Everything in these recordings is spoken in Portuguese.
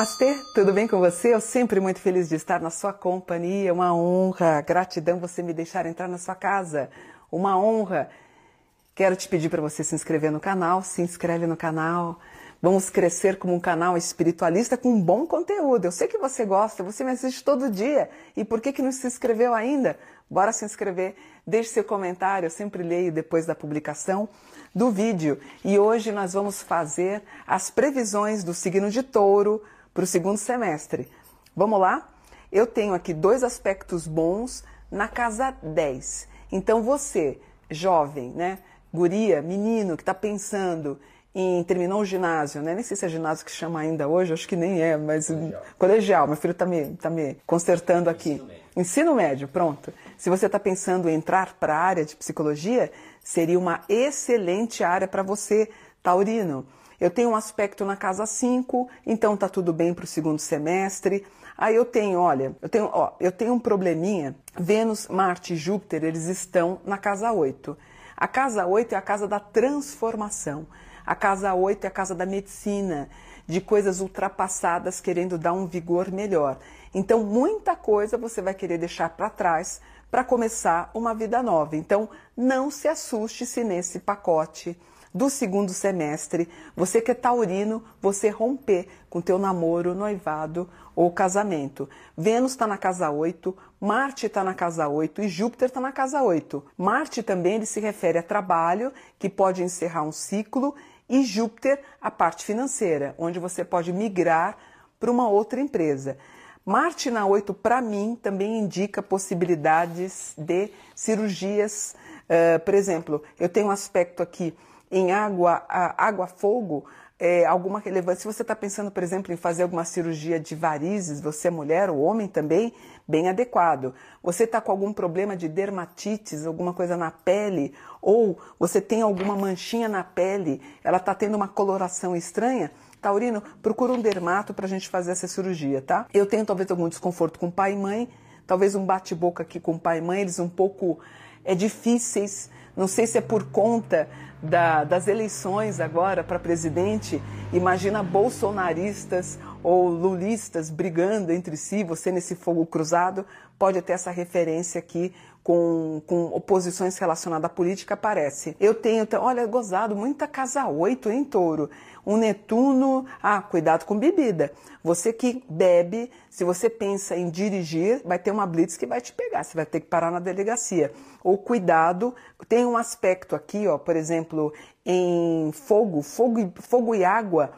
Namastê, tudo bem com você? Eu sempre muito feliz de estar na sua companhia. Uma honra, gratidão você me deixar entrar na sua casa. Uma honra. Quero te pedir para você se inscrever no canal, se inscreve no canal. Vamos crescer como um canal espiritualista com bom conteúdo. Eu sei que você gosta, você me assiste todo dia. E por que, que não se inscreveu ainda? Bora se inscrever, deixe seu comentário, eu sempre leio depois da publicação do vídeo. E hoje nós vamos fazer as previsões do signo de touro para o segundo semestre. Vamos lá? Eu tenho aqui dois aspectos bons na casa 10. Então você, jovem, né? Guria, menino que está pensando em terminou o ginásio, né? Nem sei se é ginásio que chama ainda hoje, acho que nem é, mas colegial. colegial meu filho está me, tá me consertando aqui. Ensino médio, Ensino médio pronto. Se você está pensando em entrar para a área de psicologia, seria uma excelente área para você, taurino. Eu tenho um aspecto na casa 5, então tá tudo bem para o segundo semestre. Aí eu tenho, olha, eu tenho, ó, eu tenho um probleminha. Vênus, Marte e Júpiter, eles estão na casa 8. A casa 8 é a casa da transformação. A casa 8 é a casa da medicina, de coisas ultrapassadas querendo dar um vigor melhor. Então, muita coisa você vai querer deixar para trás para começar uma vida nova. Então, não se assuste se nesse pacote do segundo semestre, você que é taurino, você romper com teu namoro, noivado ou casamento. Vênus está na casa 8, Marte está na casa 8 e Júpiter está na casa 8. Marte também ele se refere a trabalho, que pode encerrar um ciclo, e Júpiter a parte financeira, onde você pode migrar para uma outra empresa. Marte na 8, para mim, também indica possibilidades de cirurgias. Uh, por exemplo, eu tenho um aspecto aqui em água, água-fogo, é, alguma relevância. Se você está pensando, por exemplo, em fazer alguma cirurgia de varizes, você é mulher ou homem também, bem adequado. Você está com algum problema de dermatites, alguma coisa na pele, ou você tem alguma manchinha na pele, ela está tendo uma coloração estranha, Taurino, procura um dermato para a gente fazer essa cirurgia, tá? Eu tenho talvez algum desconforto com pai e mãe, talvez um bate-boca aqui com pai e mãe, eles um pouco é, difíceis. Não sei se é por conta da, das eleições agora para presidente. Imagina bolsonaristas ou lulistas brigando entre si, você nesse fogo cruzado, pode ter essa referência aqui com, com oposições relacionadas à política, aparece. Eu tenho, olha, gozado, muita casa 8 em touro um Netuno, ah, cuidado com bebida. Você que bebe, se você pensa em dirigir, vai ter uma blitz que vai te pegar, você vai ter que parar na delegacia. Ou cuidado, tem um aspecto aqui, ó, por exemplo, em fogo, fogo, fogo e água,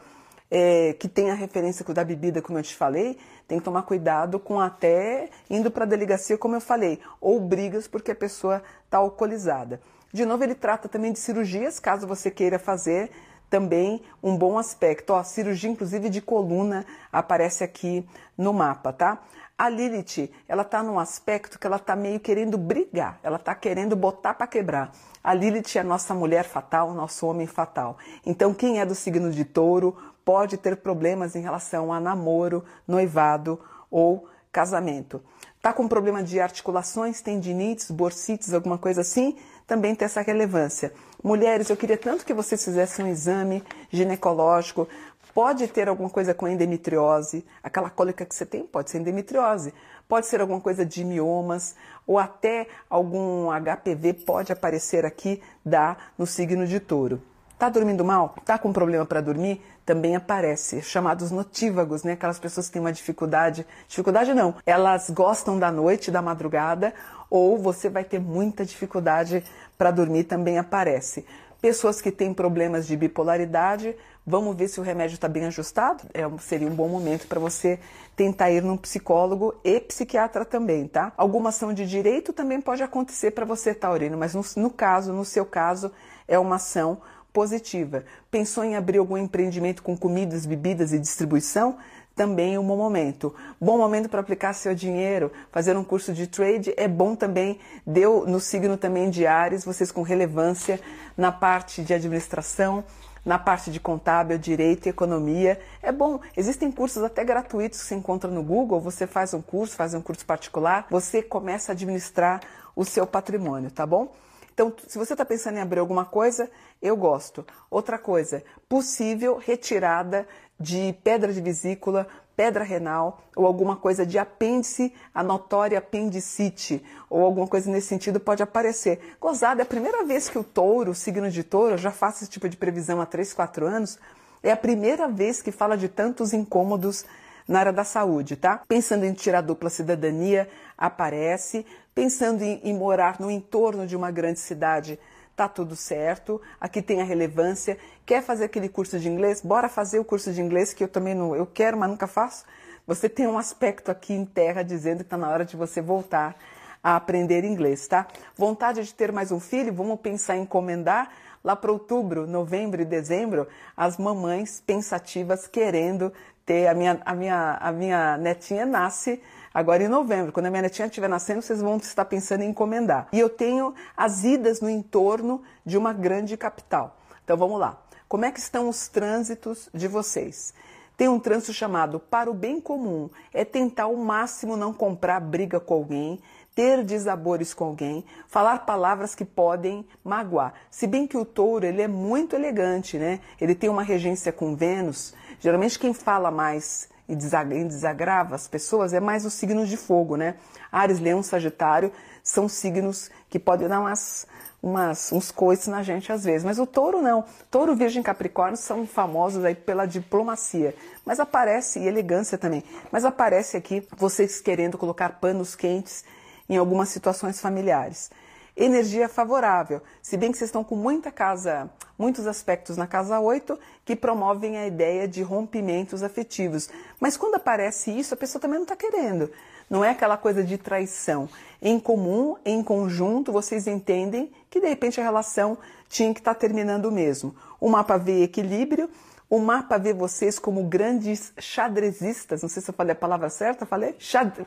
é, que tem a referência da bebida, como eu te falei, tem que tomar cuidado com até indo para a delegacia, como eu falei, ou brigas porque a pessoa está alcoolizada. De novo, ele trata também de cirurgias, caso você queira fazer também um bom aspecto. Ó, cirurgia, inclusive, de coluna aparece aqui no mapa, tá? A Lilith, ela tá num aspecto que ela tá meio querendo brigar, ela tá querendo botar para quebrar. A Lilith é a nossa mulher fatal, nosso homem fatal. Então, quem é do signo de touro pode ter problemas em relação a namoro, noivado ou casamento. Tá com problema de articulações, tendinites, bursites, alguma coisa assim? Também tem essa relevância. Mulheres, eu queria tanto que vocês fizessem um exame ginecológico. Pode ter alguma coisa com endometriose, aquela cólica que você tem pode ser endometriose, pode ser alguma coisa de miomas, ou até algum HPV pode aparecer aqui, dá no signo de touro. Tá dormindo mal? Tá com problema para dormir? Também aparece, chamados notívagos, né? Aquelas pessoas que têm uma dificuldade, dificuldade não, elas gostam da noite, da madrugada, ou você vai ter muita dificuldade para dormir também aparece. Pessoas que têm problemas de bipolaridade, vamos ver se o remédio está bem ajustado. É, seria um bom momento para você tentar ir num psicólogo e psiquiatra também, tá? Alguma ação de direito também pode acontecer para você, Taurino, mas no, no caso, no seu caso, é uma ação positiva. Pensou em abrir algum empreendimento com comidas, bebidas e distribuição? também um bom momento. Bom momento para aplicar seu dinheiro, fazer um curso de trade é bom também, deu no signo também de Ares, vocês com relevância na parte de administração, na parte de contábil, direito e economia. É bom, existem cursos até gratuitos que você encontra no Google, você faz um curso, faz um curso particular, você começa a administrar o seu patrimônio, tá bom? Então, se você está pensando em abrir alguma coisa, eu gosto. Outra coisa, possível retirada de pedra de vesícula pedra renal ou alguma coisa de apêndice, a notória apendicite ou alguma coisa nesse sentido pode aparecer. Gozada, é a primeira vez que o touro, o signo de touro, eu já faço esse tipo de previsão há 3, 4 anos, é a primeira vez que fala de tantos incômodos na área da saúde, tá? Pensando em tirar dupla cidadania, aparece. Pensando em, em morar no entorno de uma grande cidade, tá tudo certo, aqui tem a relevância. Quer fazer aquele curso de inglês? Bora fazer o curso de inglês que eu também não, eu quero, mas nunca faço. Você tem um aspecto aqui em terra dizendo que está na hora de você voltar a aprender inglês, tá? Vontade de ter mais um filho? Vamos pensar em encomendar lá para outubro, novembro e dezembro, as mamães pensativas querendo ter a minha a minha a minha netinha nasce Agora em novembro, quando a minha netinha estiver nascendo, vocês vão estar pensando em encomendar. E eu tenho as idas no entorno de uma grande capital. Então vamos lá. Como é que estão os trânsitos de vocês? Tem um trânsito chamado para o bem comum, é tentar ao máximo não comprar briga com alguém, ter desabores com alguém, falar palavras que podem magoar. Se bem que o touro ele é muito elegante, né? Ele tem uma regência com Vênus. Geralmente quem fala mais e desagrava as pessoas é mais os signos de fogo, né? Ares, Leão, Sagitário são signos que podem dar umas, umas, uns coices na gente às vezes. Mas o touro não. Touro, Virgem Capricórnio são famosos aí pela diplomacia. Mas aparece, e elegância também, mas aparece aqui vocês querendo colocar panos quentes em algumas situações familiares energia favorável. Se bem que vocês estão com muita casa, muitos aspectos na casa 8 que promovem a ideia de rompimentos afetivos. Mas quando aparece isso, a pessoa também não está querendo. Não é aquela coisa de traição. Em comum, em conjunto, vocês entendem que de repente a relação tinha que estar tá terminando mesmo. O mapa vê equilíbrio, o mapa vê vocês como grandes xadrezistas. Não sei se eu falei a palavra certa, falei? Xad...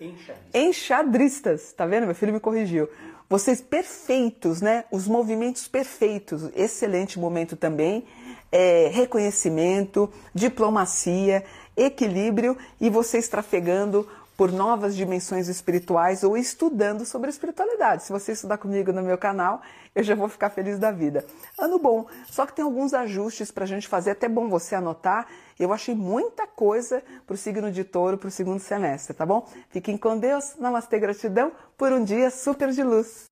Enxadristas. Enxadristas. Tá vendo? Meu filho me corrigiu. Vocês perfeitos, né? Os movimentos perfeitos. Excelente momento também. É, reconhecimento, diplomacia, equilíbrio e vocês trafegando por novas dimensões espirituais ou estudando sobre espiritualidade. Se você estudar comigo no meu canal, eu já vou ficar feliz da vida. Ano bom, só que tem alguns ajustes para a gente fazer, até bom você anotar. Eu achei muita coisa para o signo de touro para o segundo semestre, tá bom? Fiquem com Deus, namastê, gratidão por um dia super de luz.